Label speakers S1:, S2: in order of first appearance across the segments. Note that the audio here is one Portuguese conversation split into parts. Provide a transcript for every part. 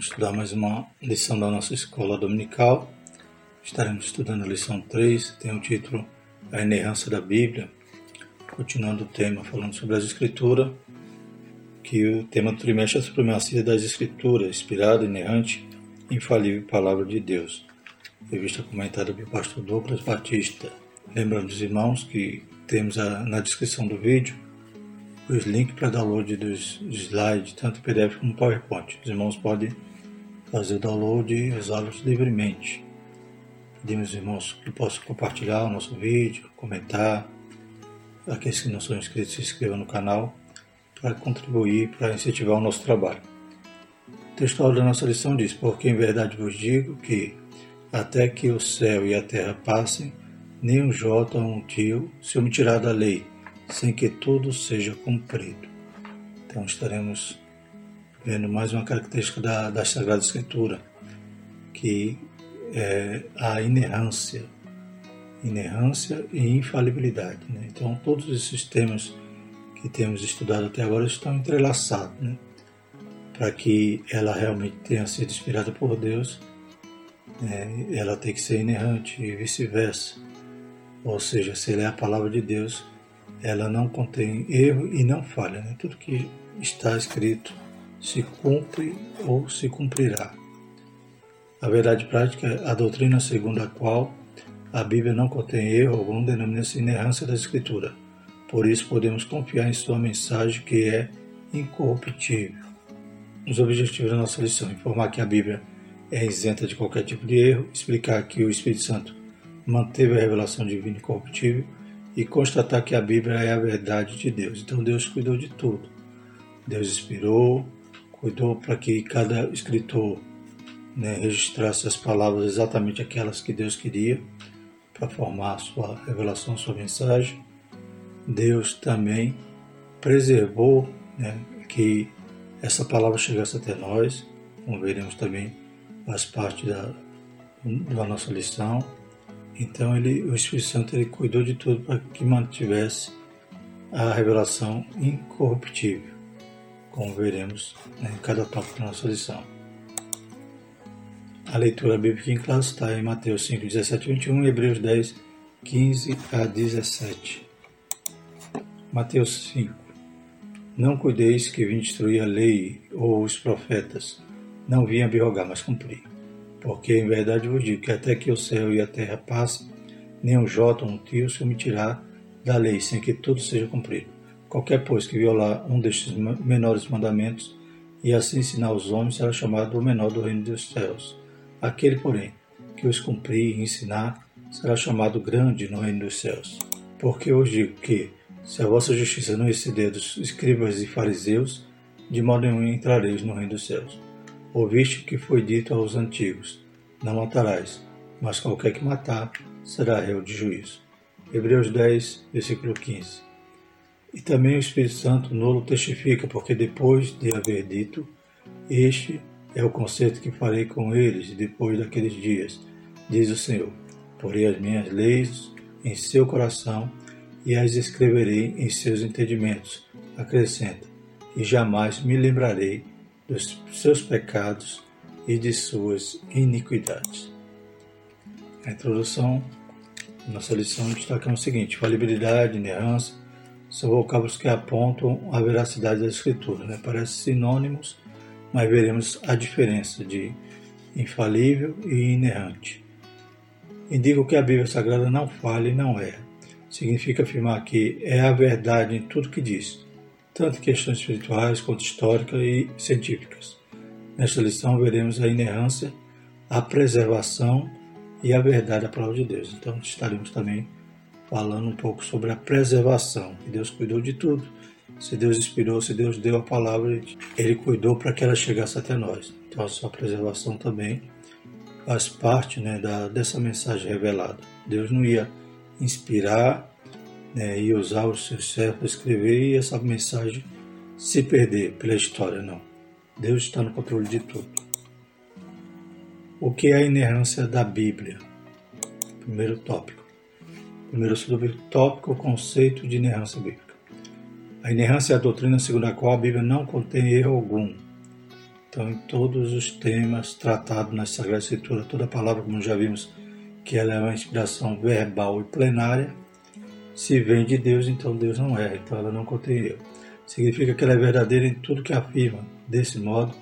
S1: Vamos estudar mais uma lição da nossa escola dominical. Estaremos estudando a lição 3, tem o título A Inerrância da Bíblia. Continuando o tema, falando sobre as Escrituras, que o tema do trimestre é a supremacia das Escrituras, inspirada, inerrante, infalível palavra de Deus. Revista comentada pelo pastor Douglas Batista. Lembrando os irmãos que temos a, na descrição do vídeo os links para download dos slides, tanto PDF como PowerPoint. Os irmãos podem fazer o download e usá-los livremente. Pedimos irmãos que possam compartilhar o nosso vídeo, comentar. Aqueles que não são inscritos, se inscrevam no canal para contribuir, para incentivar o nosso trabalho. O textual da nossa lição diz: Porque em verdade vos digo que, até que o céu e a terra passem, nem um jota ou um tio se tirar da lei sem que tudo seja cumprido. Então estaremos vendo mais uma característica da, da Sagrada Escritura, que é a inerrância, inerrância e infalibilidade. Né? Então todos esses temas que temos estudado até agora estão entrelaçados, né? para que ela realmente tenha sido inspirada por Deus, né? ela tem que ser inerrante e vice-versa. Ou seja, se ela é a palavra de Deus, ela não contém erro e não falha. Né? Tudo que está escrito se cumpre ou se cumprirá. A verdade prática é a doutrina segundo a qual a Bíblia não contém erro algum denomina-se inerrância da Escritura. Por isso podemos confiar em sua mensagem que é incorruptível. Os objetivos da nossa lição: informar que a Bíblia é isenta de qualquer tipo de erro, explicar que o Espírito Santo manteve a revelação divina incorruptível e constatar que a Bíblia é a verdade de Deus. Então Deus cuidou de tudo. Deus inspirou, cuidou para que cada escritor né, registrasse as palavras exatamente aquelas que Deus queria para formar sua revelação, sua mensagem. Deus também preservou né, que essa palavra chegasse até nós, como veremos também faz parte da, da nossa lição. Então ele, o Espírito Santo ele cuidou de tudo para que mantivesse a revelação incorruptível, como veremos em cada tópico da nossa lição. A leitura bíblica em classe está em Mateus 5, 17 21 e Hebreus 10, 15 a 17. Mateus 5 Não cuideis que vim destruir a lei ou os profetas, não vim abrogar, mas cumprir. Porque em verdade vos digo que até que o céu e a terra passem, nem um jota ou um tio se omitirá da lei, sem que tudo seja cumprido. Qualquer, pois, que violar um destes menores mandamentos e assim ensinar os homens será chamado o menor do reino dos céus. Aquele, porém, que os cumprir e ensinar será chamado grande no reino dos céus. Porque eu digo que, se a vossa justiça não exceder dos escribas e fariseus, de modo nenhum entrareis no reino dos céus. Ouviste que foi dito aos antigos: Não matarás, mas qualquer que matar será réu de juízo. Hebreus 10, versículo 15. E também o Espírito Santo nolo testifica, porque depois de haver dito, este é o concerto que farei com eles depois daqueles dias, diz o Senhor. Porei as minhas leis em seu coração e as escreverei em seus entendimentos. Acrescenta, e jamais me lembrarei dos seus pecados e de suas iniquidades. A introdução, nossa lição destaca o seguinte: falibilidade, inerrância, são vocábulos que apontam a veracidade da Escritura. Né? Parecem sinônimos, mas veremos a diferença de infalível e inerrante. Indicam que a Bíblia Sagrada não falha e não erra. Significa afirmar que é a verdade em tudo que diz, tanto questões espirituais quanto históricas e científicas. Nesta lição veremos a inerrância, a preservação e a verdade da palavra de Deus. Então estaremos também falando um pouco sobre a preservação, Deus cuidou de tudo. Se Deus inspirou, se Deus deu a palavra, Ele cuidou para que ela chegasse até nós. Então a sua preservação também faz parte né, da, dessa mensagem revelada. Deus não ia inspirar né, e usar os seus servos para escrever e essa mensagem se perder pela história, não. Deus está no controle de tudo. O que é a inerrância da Bíblia? Primeiro tópico. Primeiro subtópico, o conceito de inerrância bíblica. A inerrância é a doutrina segundo a qual a Bíblia não contém erro algum. Então, em todos os temas tratados na Sagrada Escritura, toda palavra, como já vimos, que ela é uma inspiração verbal e plenária, se vem de Deus, então Deus não é, então ela não contém erro. Significa que ela é verdadeira em tudo que afirma. Desse modo,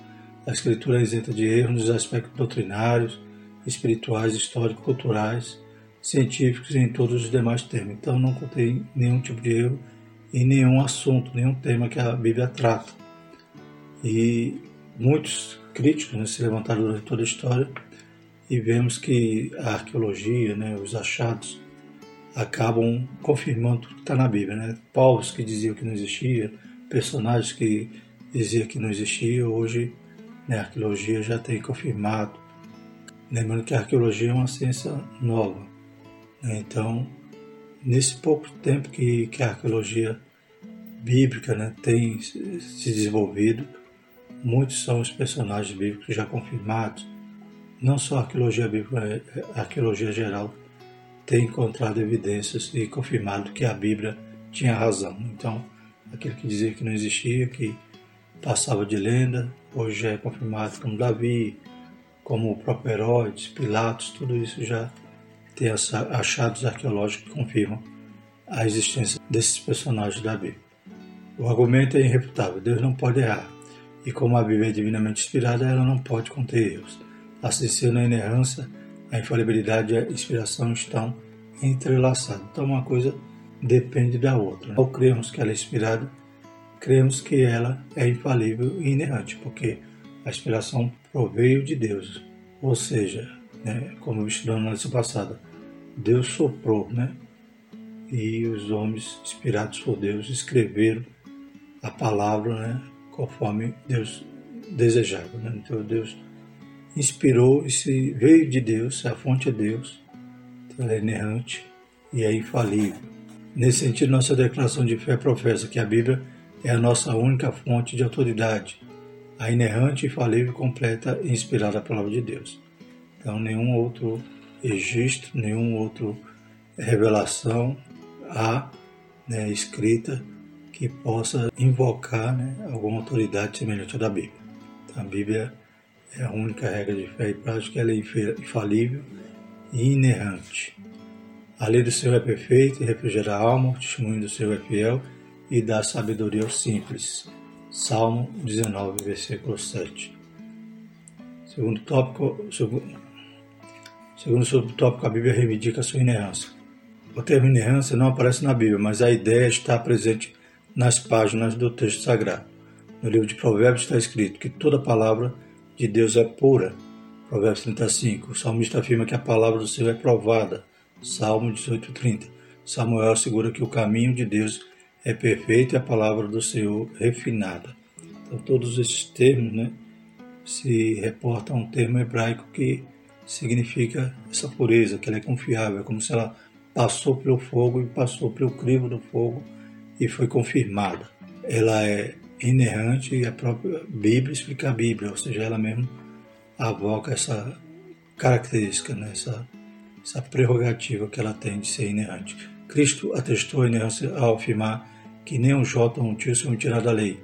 S1: a Escritura é isenta de erro nos aspectos doutrinários, espirituais, históricos, culturais, científicos em todos os demais temas. Então não contém nenhum tipo de erro em nenhum assunto, nenhum tema que a Bíblia trata. E muitos críticos né, se levantaram durante toda a história e vemos que a arqueologia, né, os achados, acabam confirmando tudo que está na Bíblia. Né? Povos que diziam que não existia, personagens que diziam que não existia, hoje né, a arqueologia já tem confirmado. Lembrando que a arqueologia é uma ciência nova. Né? Então, nesse pouco tempo que, que a arqueologia bíblica né, tem se desenvolvido, muitos são os personagens bíblicos já confirmados. Não só a arqueologia bíblica, a arqueologia geral tem encontrado evidências e confirmado que a Bíblia tinha razão. Então, aquele que dizia que não existia, que passava de lenda, hoje é confirmado como Davi, como o próprio Herodes, Pilatos, tudo isso já tem achados arqueológicos que confirmam a existência desses personagens da Bíblia. O argumento é irrefutável, Deus não pode errar. E como a Bíblia é divinamente inspirada, ela não pode conter erros. Assim sendo a inerrância, a infalibilidade e a inspiração estão entrelaçadas. Então uma coisa depende da outra. Ao cremos que ela é inspirada, cremos que ela é infalível e inerrante, porque a inspiração proveio de Deus. Ou seja, né, como estudamos na lição passada, Deus soprou, né? E os homens inspirados por Deus escreveram a palavra, né? conforme Deus desejava. Né? Então Deus inspirou e se veio de Deus, a fonte é Deus, então ela é inerrante e é infalível. Nesse sentido, nossa declaração de fé professa que a Bíblia é a nossa única fonte de autoridade, a inerrante, infalível, completa e inspirada palavra de Deus. Então, nenhum outro registro, nenhum outro revelação há né, escrita que possa invocar né, alguma autoridade semelhante à da Bíblia. Então, a Bíblia é a única regra de fé e prática, ela é infalível e inerrante. A lei do Senhor é perfeita e refrigera a alma, o testemunho do Senhor é fiel e dá sabedoria aos simples. Salmo 19, versículo 7. Segundo tópico, segundo, segundo subtópico, a Bíblia reivindica a sua inerrância. O termo inerrância não aparece na Bíblia, mas a ideia está presente nas páginas do texto sagrado. No livro de Provérbios está escrito que toda palavra de Deus é pura. Provérbios 35. O salmista afirma que a palavra do Senhor é provada. Salmo 18:30. Samuel assegura que o caminho de Deus é perfeito e a palavra do Senhor refinada. Então todos esses termos, né, se reportam a um termo hebraico que significa essa pureza, que ela é confiável, é como se ela passou pelo fogo e passou pelo crivo do fogo e foi confirmada. Ela é inerrante e a própria Bíblia explica a Bíblia, ou seja, ela mesmo avoca essa característica, né? essa, essa prerrogativa que ela tem de ser inerrante. Cristo atestou a inerrância ao afirmar que nem um jota ou um tio são tirados da lei.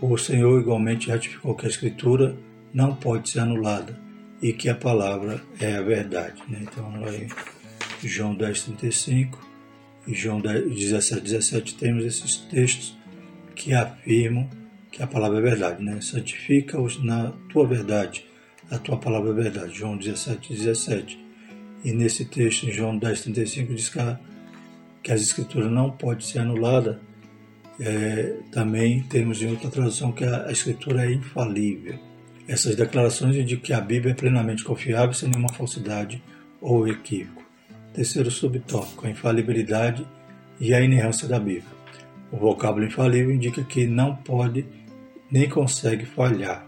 S1: O Senhor igualmente ratificou que a Escritura não pode ser anulada e que a palavra é a verdade. Né? Então, lá em João 10, 35, e João 17, 17 temos esses textos que afirmam que a palavra é verdade, né? Santifica-os na tua verdade, a tua palavra é verdade. João 17, 17. E nesse texto, em João 10, 35, diz que, a, que as escrituras não podem ser anuladas. É, também temos em outra tradução que a, a escritura é infalível. Essas declarações indicam que a Bíblia é plenamente confiável, sem nenhuma falsidade ou equívoco. Terceiro subtópico, a infalibilidade e a inerrância da Bíblia. O vocábulo infalível indica que não pode nem consegue falhar.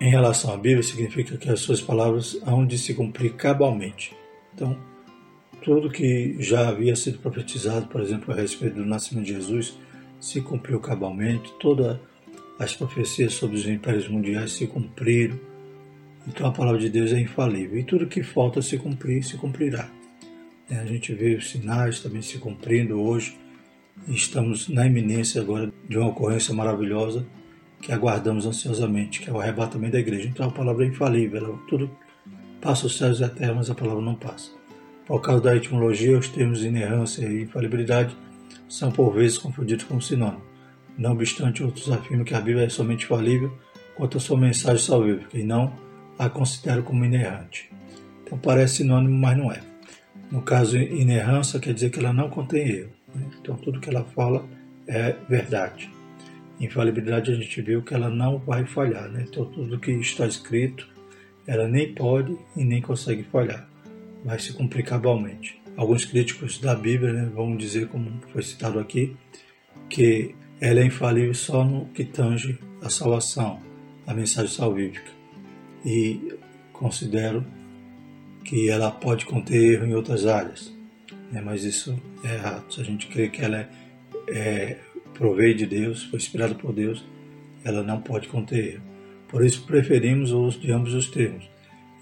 S1: Em relação à Bíblia, significa que as suas palavras hão de se cumprir cabalmente. Então, tudo que já havia sido profetizado, por exemplo, a respeito do nascimento de Jesus, se cumpriu cabalmente, todas as profecias sobre os impérios mundiais se cumpriram. Então a palavra de Deus é infalível e tudo que falta se cumprir, se cumprirá. É, a gente vê os sinais também se cumprindo hoje. Estamos na iminência agora de uma ocorrência maravilhosa, que aguardamos ansiosamente, que é o arrebatamento da igreja. Então a palavra é infalível, tudo passa os céus e a terra, mas a palavra não passa. Por causa da etimologia, os termos inerrância e infalibilidade são por vezes confundidos com sinônimo. Não obstante, outros afirmam que a Bíblia é somente falível quanto à sua mensagem salvífica e não a consideram como inerrante. Então parece sinônimo, mas não é. No caso, inerrância quer dizer que ela não contém erro. Né? Então tudo que ela fala é verdade. Infalibilidade a gente viu que ela não vai falhar. Né? Então tudo que está escrito, ela nem pode e nem consegue falhar. Vai se cumprir cabalmente. Alguns críticos da Bíblia né, vão dizer, como foi citado aqui, que ela é infalível só no que tange a salvação, a mensagem salvífica. E considero que ela pode conter erro em outras áreas, né? mas isso é errado. Se a gente crê que ela é, é proveio de Deus, foi inspirada por Deus, ela não pode conter erro. Por isso preferimos o uso de ambos os termos.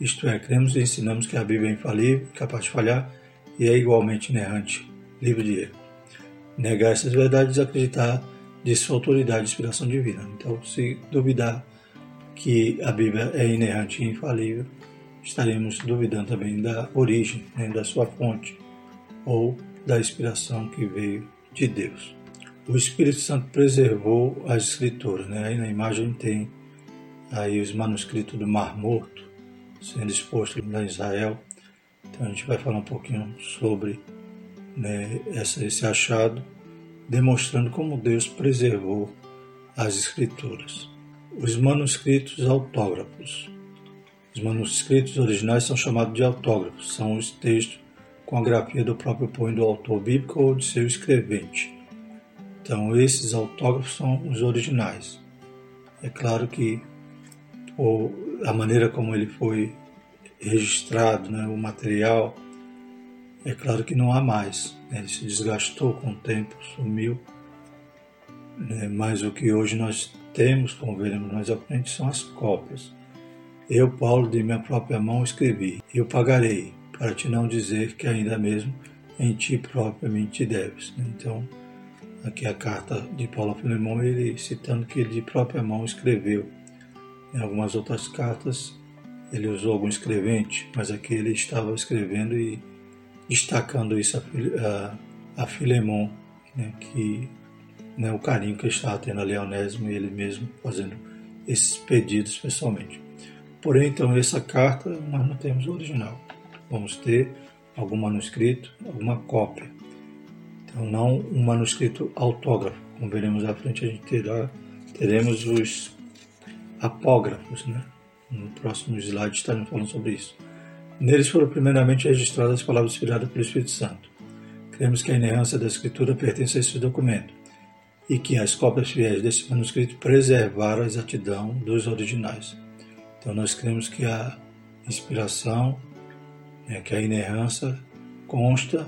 S1: Isto é, cremos e ensinamos que a Bíblia é infalível, capaz de falhar e é igualmente inerrante, livre de erro. Negar essas verdades é acreditar de sua autoridade e inspiração divina. Então, se duvidar que a Bíblia é inerrante e infalível, estaremos duvidando também da origem, né, da sua fonte, ou da inspiração que veio de Deus. O Espírito Santo preservou as escrituras, né? aí na imagem tem aí os manuscritos do Mar Morto sendo expostos em Israel. Então a gente vai falar um pouquinho sobre né, esse achado, demonstrando como Deus preservou as escrituras. Os manuscritos autógrafos. Os manuscritos originais são chamados de autógrafos, são os textos com a grafia do próprio punho do autor bíblico ou de seu escrevente. Então, esses autógrafos são os originais. É claro que a maneira como ele foi registrado, né, o material, é claro que não há mais. Né, ele se desgastou com o tempo, sumiu. Né, mas o que hoje nós temos, como veremos mais à frente, são as cópias. Eu, Paulo, de minha própria mão escrevi, eu pagarei, para te não dizer que ainda mesmo em ti propriamente deves. Então, aqui a carta de Paulo a Filemão, ele citando que ele de própria mão escreveu. Em algumas outras cartas, ele usou algum escrevente, mas aqui ele estava escrevendo e destacando isso a, a, a Filemão, né, que né, o carinho que ele estava tendo a Onésimo e ele mesmo fazendo esses pedidos pessoalmente. Porém, então, essa carta nós não temos o original. Vamos ter algum manuscrito, alguma cópia. Então, não um manuscrito autógrafo. Como veremos à frente, a gente terá, teremos os apógrafos. Né? No próximo slide estaremos falando sobre isso. Neles foram primeiramente registradas as palavras inspiradas pelo Espírito Santo. Cremos que a inerrância da Escritura pertence a esse documento e que as cópias fiéis desse manuscrito preservaram a exatidão dos originais. Então nós cremos que a inspiração, né, que a inerrância consta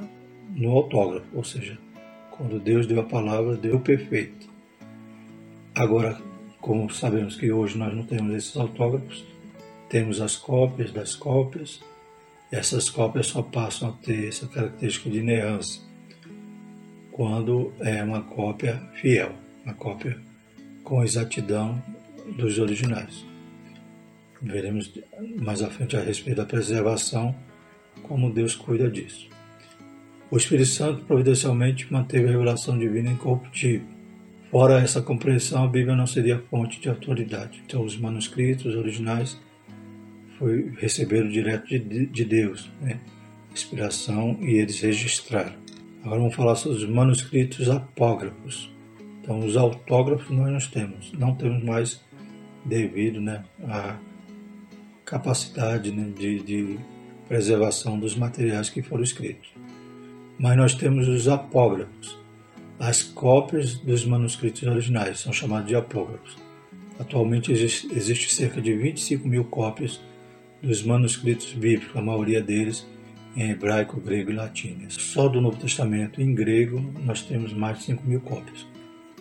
S1: no autógrafo, ou seja, quando Deus deu a palavra, deu perfeito. Agora, como sabemos que hoje nós não temos esses autógrafos, temos as cópias das cópias, essas cópias só passam a ter essa característica de inerrância quando é uma cópia fiel, uma cópia com exatidão dos originais. Veremos mais à frente a respeito da preservação, como Deus cuida disso. O Espírito Santo providencialmente manteve a revelação divina incorruptível. Fora essa compreensão, a Bíblia não seria fonte de autoridade. Então, os manuscritos originais foi, receberam direto de, de Deus, né? inspiração, e eles registraram. Agora vamos falar sobre os manuscritos apógrafos. Então, os autógrafos nós não temos, não temos mais devido né, a capacidade né, de, de preservação dos materiais que foram escritos. Mas nós temos os apógrafos, as cópias dos manuscritos originais, são chamados de apógrafos. Atualmente existe, existe cerca de 25 mil cópias dos manuscritos bíblicos, a maioria deles em hebraico, grego e latim. Só do Novo Testamento em grego nós temos mais de 5 mil cópias.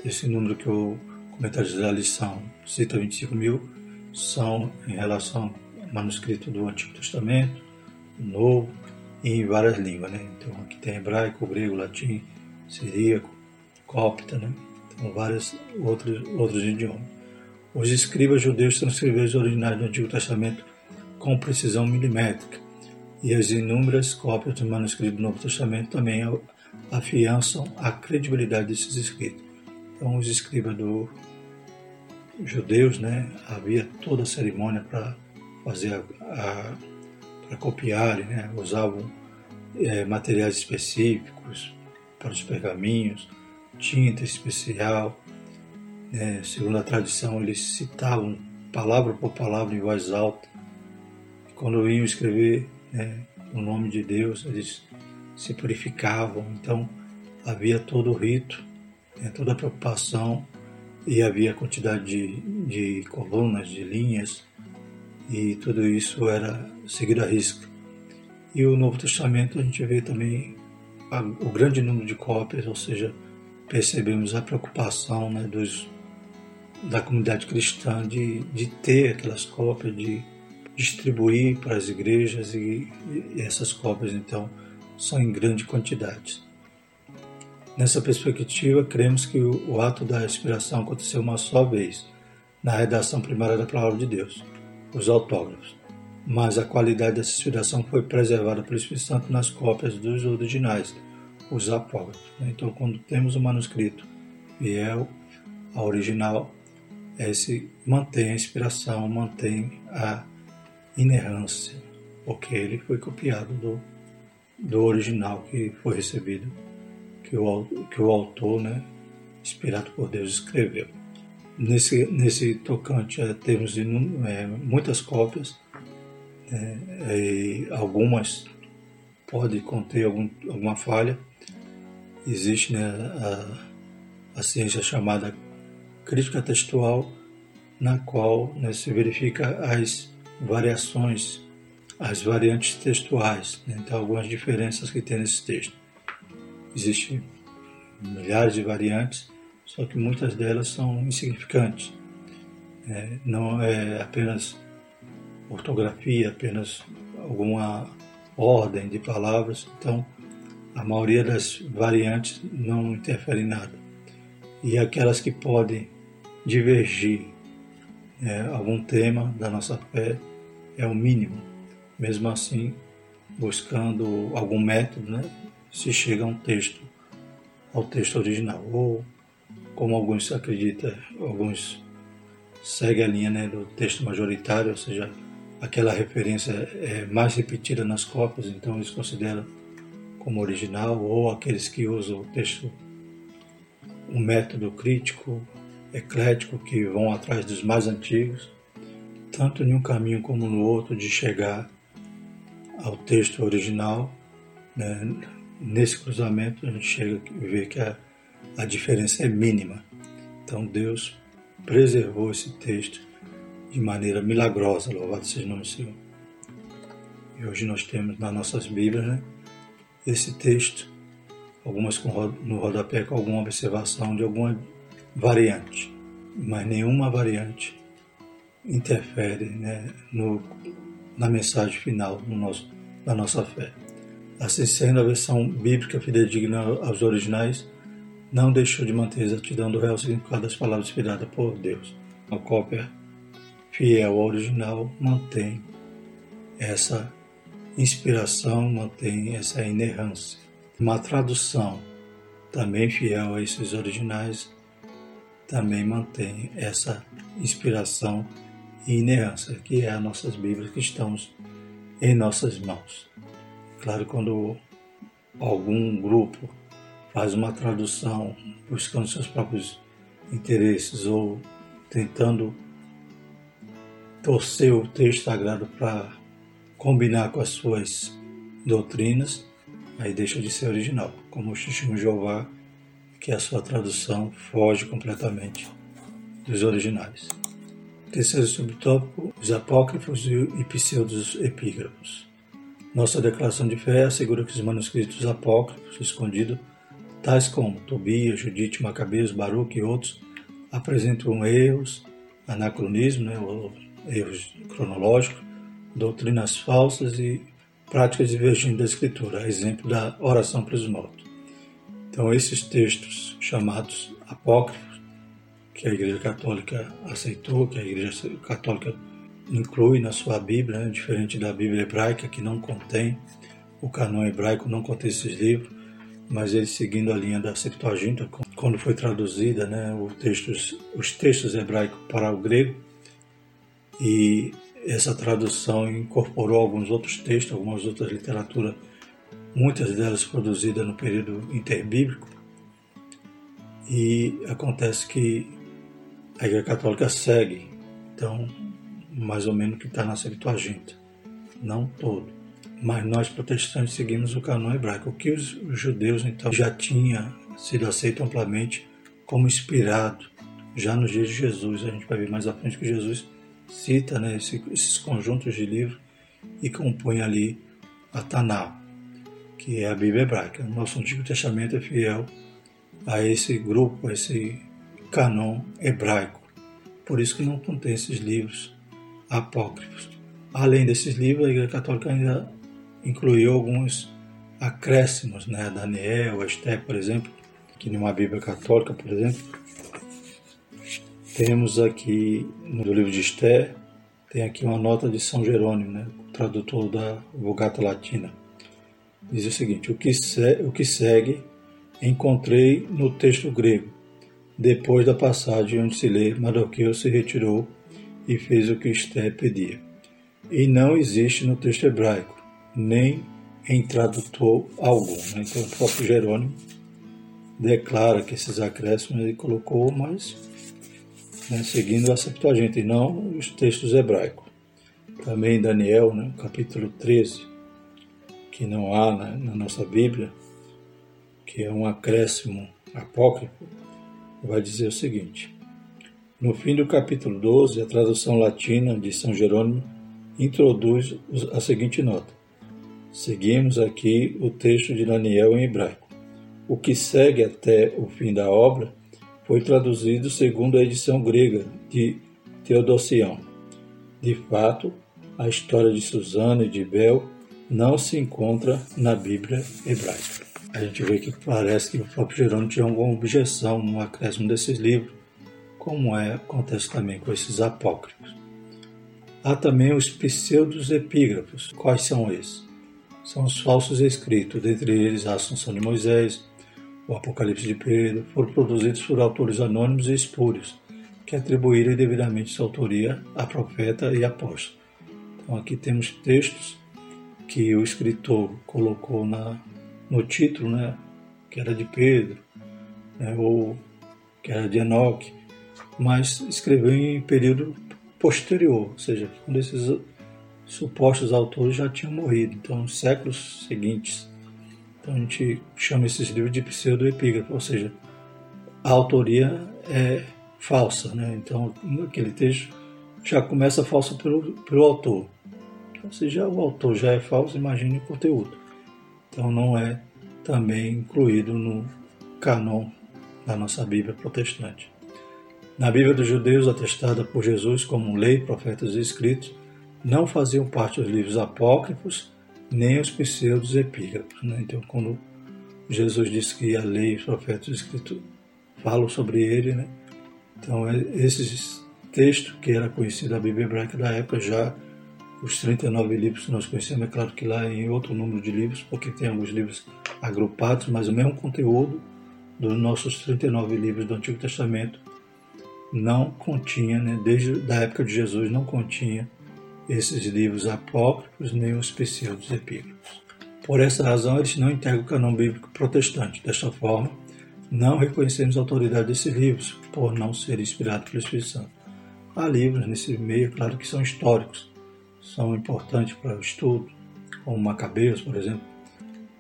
S1: Esse número que o comentário da lição cita 25 mil são em relação manuscrito do Antigo Testamento, Novo, e em várias línguas, né? Então aqui tem hebraico, grego, latim, siríaco, cópita, né? Então vários outros, outros idiomas. Os escribas judeus transcreveram os originais do Antigo Testamento com precisão milimétrica, e as inúmeras cópias do manuscrito do Novo Testamento também afiançam a credibilidade desses escritos. Então, os escribas do judeus, né, havia toda a cerimônia para fazer para copiarem, né, usavam é, materiais específicos para os pergaminhos, tinta especial, né, segundo a tradição, eles citavam palavra por palavra em voz alta. Quando iam escrever né, o nome de Deus, eles se purificavam. Então havia todo o rito, né, toda a preocupação e havia quantidade de, de colunas, de linhas e tudo isso era seguido a risco. E o Novo Testamento a gente vê também o grande número de cópias, ou seja, percebemos a preocupação né, dos da comunidade cristã de, de ter aquelas cópias, de distribuir para as igrejas e, e essas cópias então são em grande quantidade. Nessa perspectiva, cremos que o, o ato da inspiração aconteceu uma só vez, na redação primária da Palavra de Deus, os autógrafos, mas a qualidade dessa inspiração foi preservada pelo Espírito Santo nas cópias dos originais, os apócrifos. Então, quando temos o manuscrito fiel ao original, esse mantém a inspiração, mantém a inerrância, porque ele foi copiado do, do original que foi recebido, que o, que o autor, né, inspirado por Deus, escreveu. Nesse, nesse tocante, é, temos é, muitas cópias, né, algumas podem conter algum, alguma falha. Existe né, a, a ciência chamada crítica textual, na qual né, se verifica as variações, as variantes textuais, né, então algumas diferenças que tem nesse texto. Existem milhares de variantes, só que muitas delas são insignificantes. É, não é apenas ortografia, apenas alguma ordem de palavras, então a maioria das variantes não interfere em nada. E aquelas que podem divergir é, algum tema da nossa fé é o mínimo. Mesmo assim, buscando algum método, né, se chega a um texto, ao texto original. Ou, como alguns acreditam, alguns seguem a linha né, do texto majoritário, ou seja, aquela referência é mais repetida nas cópias, então eles consideram como original, ou aqueles que usam o texto, um método crítico, eclético que vão atrás dos mais antigos, tanto em um caminho como no outro, de chegar ao texto original. Né? Nesse cruzamento, a gente chega a ver que a, a diferença é mínima. Então, Deus preservou esse texto de maneira milagrosa, louvado seja o nome do Senhor. E hoje nós temos nas nossas Bíblias né, esse texto, algumas com, no rodapé com alguma observação de alguma variante, mas nenhuma variante interfere né, no, na mensagem final no nosso, da nossa fé. Assim sendo, a versão bíblica fidedigna aos originais não deixou de manter a exatidão do real significado das palavras inspiradas por Deus. A cópia fiel ao original mantém essa inspiração, mantém essa inerrância. Uma tradução também fiel a esses originais também mantém essa inspiração e inerância, que é as nossas Bíblias que estamos em nossas mãos. Claro, quando algum grupo faz uma tradução buscando seus próprios interesses ou tentando torcer o texto sagrado para combinar com as suas doutrinas, aí deixa de ser original, como o Xiximo Jeová que a sua tradução foge completamente dos originais. Terceiro subtópico, os apócrifos e pseudos epígrafos. Nossa declaração de fé assegura que os manuscritos apócrifos escondidos, tais como Tobias, Judite, Macabeus, Baruch e outros, apresentam erros, anacronismo, né, erros cronológicos, doutrinas falsas e práticas divergentes da Escritura, exemplo da oração para os mortos. Então, esses textos chamados apócrifos, que a Igreja Católica aceitou, que a Igreja Católica inclui na sua Bíblia, né, diferente da Bíblia hebraica, que não contém, o canon hebraico não contém esses livros, mas ele seguindo a linha da Septuaginta, quando foi traduzida né, os, textos, os textos hebraicos para o grego, e essa tradução incorporou alguns outros textos, algumas outras literaturas, muitas delas produzidas no período interbíblico, e acontece que a Igreja Católica segue, então, mais ou menos o que está na Septuaginta, não todo. Mas nós protestantes seguimos o canon hebraico, o que os, judeus então já tinha sido aceito amplamente como inspirado já nos dias de Jesus. A gente vai ver mais à frente que Jesus cita né, esse, esses conjuntos de livros e compõe ali a Taná, que é a Bíblia hebraica. Nosso Antigo Testamento é fiel a esse grupo, a esse canon hebraico. Por isso que não contém esses livros apócrifos. Além desses livros, a Igreja Católica ainda incluiu alguns acréscimos, né? Daniel, Esté, por exemplo, que numa Bíblia Católica, por exemplo, temos aqui no livro de Esté, tem aqui uma nota de São Jerônimo, né? tradutor da Vulgata Latina. Diz o seguinte: o que, se, o que segue encontrei no texto grego, depois da passagem onde se lê Mardoqueu se retirou e fez o que Esté pedia. E não existe no texto hebraico, nem em tradutor algum. Então o próprio Jerônimo declara que esses acréscimos ele colocou, mas né, seguindo a Septuaginta e não os textos hebraicos. Também Daniel, né, capítulo 13, que não há na nossa Bíblia, que é um acréscimo apócrifo, vai dizer o seguinte: No fim do capítulo 12, a tradução latina de São Jerônimo introduz a seguinte nota: Seguimos aqui o texto de Daniel em hebraico. O que segue até o fim da obra foi traduzido segundo a edição grega de Teodosião. De fato, a história de Susana e de Bel não se encontra na Bíblia hebraica a gente vê que parece que o próprio Jerônimo tinha alguma objeção no acréscimo desses livros, como é, acontece também com esses apócrifos. Há também os pseudos epígrafos. Quais são esses? São os falsos escritos, dentre eles a Assunção de Moisés, o Apocalipse de Pedro, foram produzidos por autores anônimos e espúrios, que atribuíram devidamente sua autoria a profeta e apóstolo. Então aqui temos textos que o escritor colocou na no título, né, que era de Pedro, né, ou que era de Enoque, mas escreveu em período posterior, ou seja, quando esses supostos autores já tinham morrido, então nos séculos seguintes. Então a gente chama esses livros de pseudoepígrafo, ou seja, a autoria é falsa, né? Então aquele texto já começa falso pelo, pelo autor. Então se já o autor já é falso, imagine o conteúdo. Então não é também incluído no canon da nossa Bíblia protestante. Na Bíblia dos judeus, atestada por Jesus como lei, profetas e escritos, não faziam parte os livros apócrifos nem os pseudos epígrafos. Né? Então, quando Jesus disse que a lei, os profetas e os escritos falam sobre ele, né? então é, esses textos que era conhecido a Bíblia hebraica da época já os 39 livros que nós conhecemos, é claro que lá em outro número de livros, porque tem alguns livros agrupados, mas o mesmo conteúdo dos nossos 39 livros do Antigo Testamento não continha, né, desde a época de Jesus, não continha esses livros apócrifos nem os pseudos epígrafos. Por essa razão, eles não integram o canon bíblico protestante. Desta forma, não reconhecemos a autoridade desses livros, por não serem inspirados pelo Espírito Santo. Há livros nesse meio, claro que são históricos, são importantes para o estudo, como Macabeus, por exemplo,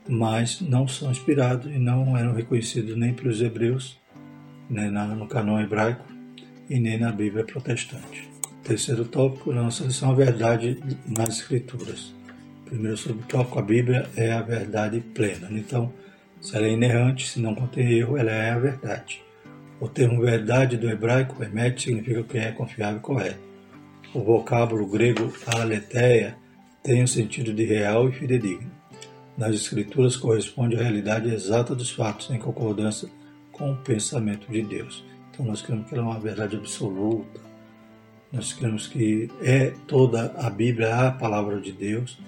S1: mas não são inspirados e não eram reconhecidos nem pelos hebreus, nem no canon hebraico e nem na Bíblia protestante. Terceiro tópico nossa lição, a verdade nas Escrituras. Primeiro subtópico, a Bíblia é a verdade plena. Então, se ela é inerrante, se não contém erro, ela é a verdade. O termo verdade do hebraico, emet, significa que é confiável e correto. O vocábulo grego aletheia tem o sentido de real e fidedigno. Nas escrituras corresponde à realidade exata dos fatos em concordância com o pensamento de Deus. Então nós cremos que ela é uma verdade absoluta. Nós cremos que é toda a Bíblia a palavra de Deus.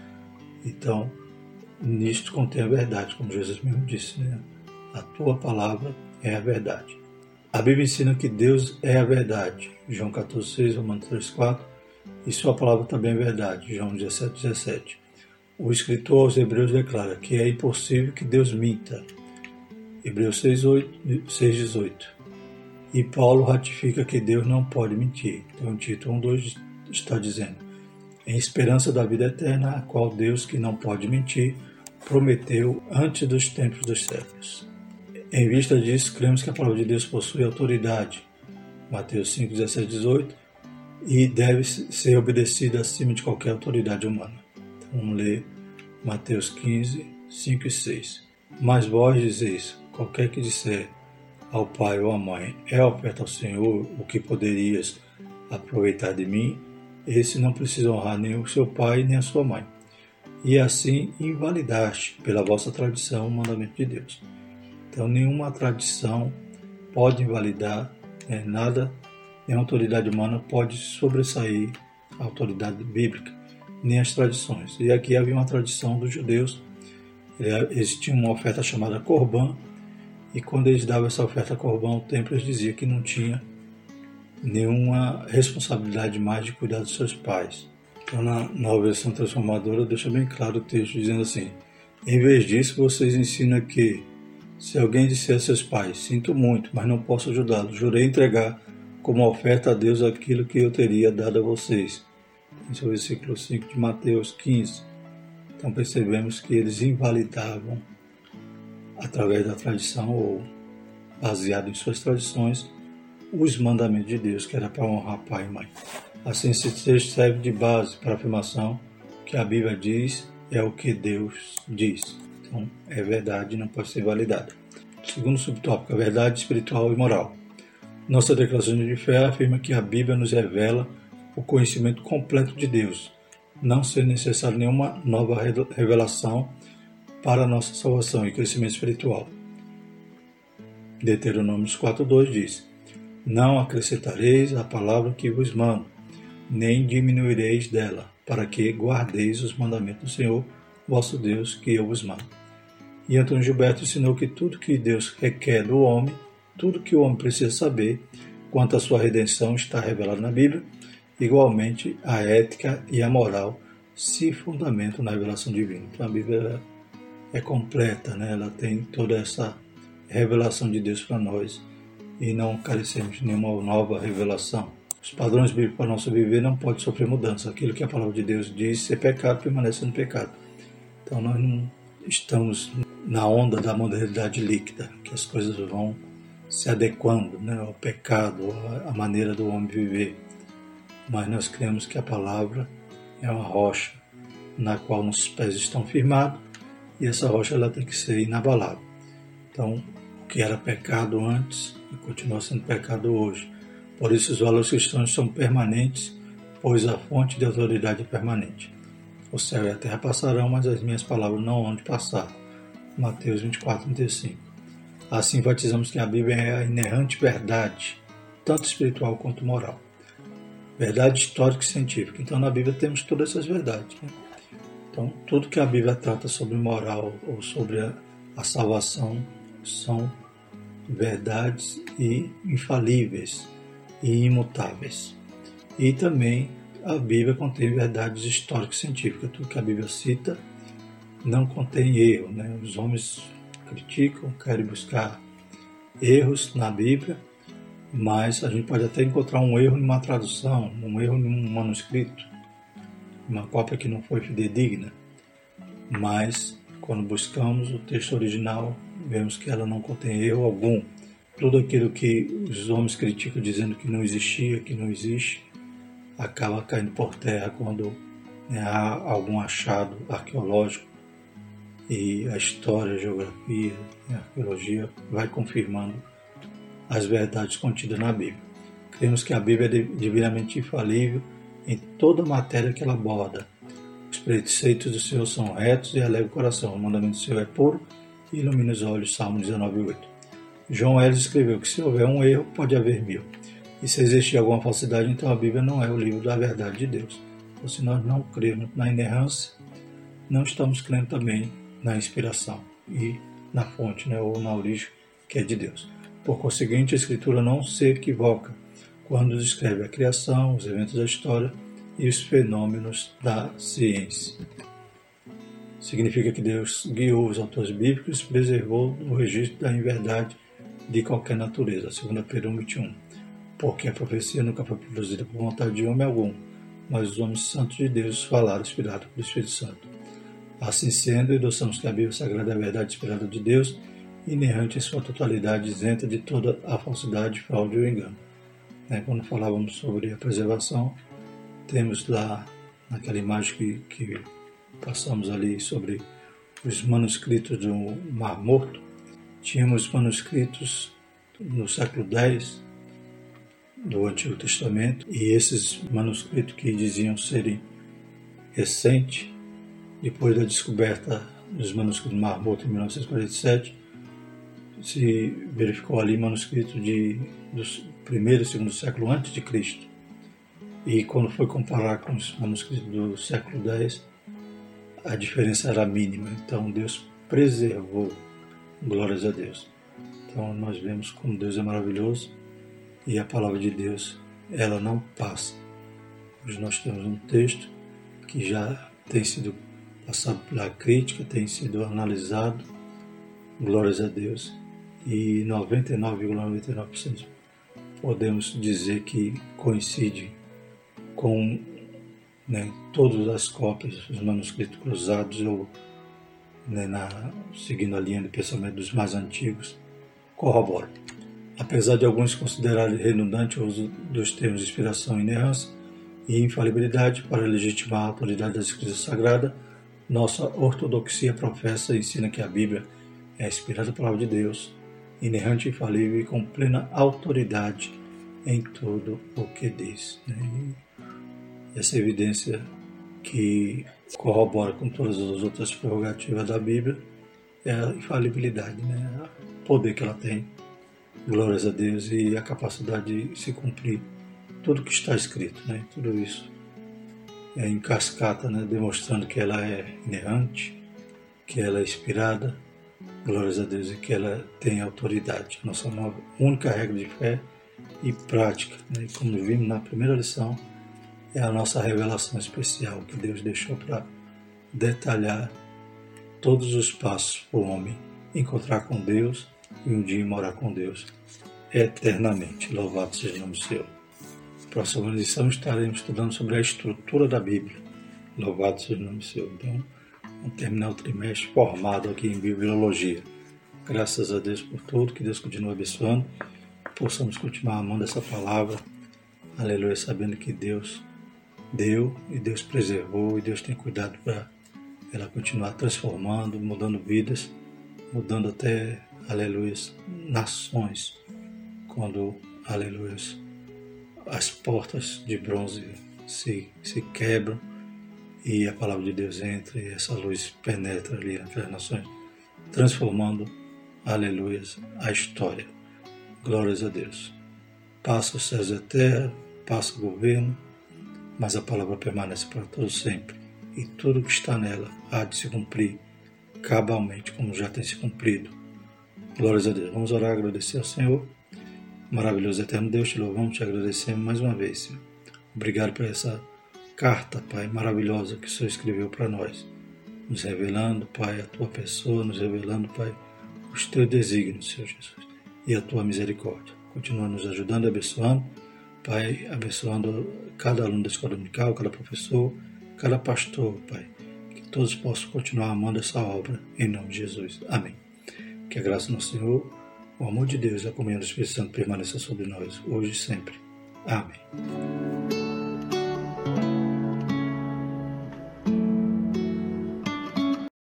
S1: Então, nisto contém a verdade, como Jesus mesmo disse, né? A tua palavra é a verdade. A Bíblia ensina que Deus é a verdade. João 14,6, Romanos 3,4. E sua palavra também é verdade. João 17,17. O escritor aos Hebreus declara que é impossível que Deus minta. Hebreus 6,18. E Paulo ratifica que Deus não pode mentir. Então, Tito 1,2 está dizendo: Em esperança da vida eterna, a qual Deus, que não pode mentir, prometeu antes dos tempos dos séculos. Em vista disso, cremos que a palavra de Deus possui autoridade, Mateus 5, 17, 18, e deve ser obedecida acima de qualquer autoridade humana. Então, vamos ler Mateus 15, 5 e 6. Mas vós dizeis, qualquer que disser ao pai ou à mãe, é oferta ao Senhor o que poderias aproveitar de mim, esse não precisa honrar nem o seu pai nem a sua mãe. E assim invalidaste pela vossa tradição o mandamento de Deus. Então, nenhuma tradição pode invalidar é, nada, nenhuma autoridade humana pode sobressair a autoridade bíblica, nem as tradições. E aqui havia uma tradição dos judeus, é, existia uma oferta chamada Corban, e quando eles davam essa oferta Corban, o templo dizia que não tinha nenhuma responsabilidade mais de cuidar dos seus pais. Então, na nova versão transformadora, deixa bem claro o texto dizendo assim: em vez disso, vocês ensinam que se alguém disser a seus pais, sinto muito, mas não posso ajudá-lo, jurei entregar como oferta a Deus aquilo que eu teria dado a vocês. Esse é o versículo 5 de Mateus 15. Então percebemos que eles invalidavam, através da tradição ou baseado em suas tradições, os mandamentos de Deus, que era para honrar pai e mãe. Assim, esse texto serve de base para a afirmação que a Bíblia diz é o que Deus diz. Então, é verdade, não pode ser validada. Segundo subtópico, a verdade espiritual e moral. Nossa declaração de fé afirma que a Bíblia nos revela o conhecimento completo de Deus, não ser necessário nenhuma nova revelação para a nossa salvação e crescimento espiritual. Deuteronômio 4.2 diz, Não acrescentareis a palavra que vos mando, nem diminuireis dela, para que guardeis os mandamentos do Senhor, vosso Deus, que eu vos mando. E Antônio Gilberto ensinou que tudo que Deus requer do homem, tudo que o homem precisa saber quanto à sua redenção está revelado na Bíblia, igualmente a ética e a moral se fundamentam na revelação divina. Então a Bíblia é completa, né? ela tem toda essa revelação de Deus para nós e não carecemos de nenhuma nova revelação. Os padrões bíblicos para nosso viver não podem sofrer mudança. Aquilo que a palavra de Deus diz ser pecado permanece no pecado. Então nós não estamos na onda da modernidade líquida, que as coisas vão se adequando né, ao pecado, à maneira do homem viver. Mas nós cremos que a palavra é uma rocha na qual nossos pés estão firmados e essa rocha ela tem que ser inabalável. Então, o que era pecado antes continua sendo pecado hoje. Por isso, os valores cristãos são permanentes, pois a fonte de autoridade é permanente. O céu e a terra passarão, mas as minhas palavras não hão de passar. Mateus 24, 35. Assim batizamos que a Bíblia é a inerrante verdade, tanto espiritual quanto moral. Verdade histórica e científica. Então na Bíblia temos todas essas verdades. Né? Então tudo que a Bíblia trata sobre moral ou sobre a, a salvação são verdades e infalíveis e imutáveis. E também a Bíblia contém verdades históricas e científicas. Tudo que a Bíblia cita não contém erro. Né? Os homens criticam, querem buscar erros na Bíblia, mas a gente pode até encontrar um erro numa tradução, um erro num manuscrito, uma cópia que não foi fidedigna. Mas quando buscamos o texto original, vemos que ela não contém erro algum. Tudo aquilo que os homens criticam dizendo que não existia, que não existe, acaba caindo por terra quando né, há algum achado arqueológico e a história, a geografia e a arqueologia vai confirmando as verdades contidas na Bíblia. Cremos que a Bíblia é divinamente infalível em toda a matéria que ela aborda. Os preceitos do Senhor são retos e alegram o coração. O mandamento do Senhor é puro e ilumina os olhos. Salmo 19, 8. João Ellis escreveu que se houver um erro, pode haver mil. E se existir alguma falsidade, então a Bíblia não é o livro da verdade de Deus. Então, se nós não cremos na inerrância, não estamos crendo também na inspiração e na fonte, né, ou na origem que é de Deus. Por conseguinte, a Escritura não se equivoca quando descreve a criação, os eventos da história e os fenômenos da ciência. Significa que Deus guiou os autores bíblicos e preservou o registro da inverdade de qualquer natureza, segundo Pedro 21. Porque a profecia nunca foi produzida por vontade de homem algum, mas os homens santos de Deus falaram inspirados pelo Espírito Santo. Assim sendo, endossamos Bíblia Sagrada é verdade inspirada de Deus, inerrante em sua totalidade, isenta de toda a falsidade, fraude ou engano. É, quando falávamos sobre a preservação, temos lá naquela imagem que, que passamos ali sobre os manuscritos do Mar Morto, tínhamos manuscritos no século X do Antigo Testamento e esses manuscritos que diziam serem recentes, depois da descoberta dos manuscritos do Mar Morto em 1947, se verificou ali manuscrito de, do primeiro e segundo século antes de Cristo. E quando foi comparar com os manuscritos do século X, a diferença era mínima. Então Deus preservou, glórias a Deus. Então nós vemos como Deus é maravilhoso e a palavra de Deus, ela não passa. Hoje nós temos um texto que já tem sido passado pela crítica, tem sido analisado, glórias a Deus, e 99,99% ,99 podemos dizer que coincide com né, todas as cópias, os manuscritos cruzados, ou né, na, seguindo a linha de pensamento dos mais antigos, corroboram. Apesar de alguns considerarem redundante o uso dos termos inspiração, inerrância e infalibilidade para legitimar a autoridade da Escritura Sagrada, nossa ortodoxia professa e ensina que a Bíblia é a inspirada palavra de Deus, inerrante, infalível e com plena autoridade em tudo o que diz. Né? Essa evidência que corrobora com todas as outras prerrogativas da Bíblia é a infalibilidade, né? o poder que ela tem, glórias a Deus, e a capacidade de se cumprir tudo que está escrito, né? tudo isso é em cascata, né? demonstrando que ela é inerrante, que ela é inspirada, glórias a Deus, e que ela tem autoridade. Nossa única regra de fé e prática. Né? Como vimos na primeira lição, é a nossa revelação especial que Deus deixou para detalhar todos os passos para o homem encontrar com Deus e um dia morar com Deus eternamente. Louvado seja o nome do Senhor. Próxima lição estaremos estudando sobre a estrutura da Bíblia. Louvado seja o nome do Senhor. Então, vamos terminar o trimestre formado aqui em Bibliologia. Graças a Deus por tudo, que Deus continue abençoando possamos continuar amando essa palavra, aleluia, sabendo que Deus deu e Deus preservou e Deus tem cuidado para ela continuar transformando, mudando vidas, mudando até, aleluia, nações, quando, aleluia, as portas de bronze se, se quebram e a palavra de Deus entra e essa luz penetra ali entre as nações, transformando, aleluia, a história. Glórias a Deus. Passa os céus e a terra, passa o governo, mas a palavra permanece para todos sempre, e tudo que está nela há de se cumprir cabalmente, como já tem se cumprido. Glórias a Deus. Vamos orar agradecer ao Senhor. Maravilhoso eterno Deus, te louvamos, te agradecemos mais uma vez, Senhor. Obrigado por essa carta, Pai, maravilhosa que o Senhor escreveu para nós, nos revelando, Pai, a tua pessoa, nos revelando, Pai, os teus desígnios, Senhor Jesus e a tua misericórdia. Continua nos ajudando e abençoando. Pai, abençoando cada aluno da escola dominical, cada professor, cada pastor, Pai. Que todos possam continuar amando essa obra, em nome de Jesus. Amém. Que a graça do nosso Senhor, o amor de Deus a comunhão do Espírito Santo permaneça sobre nós, hoje e sempre. Amém.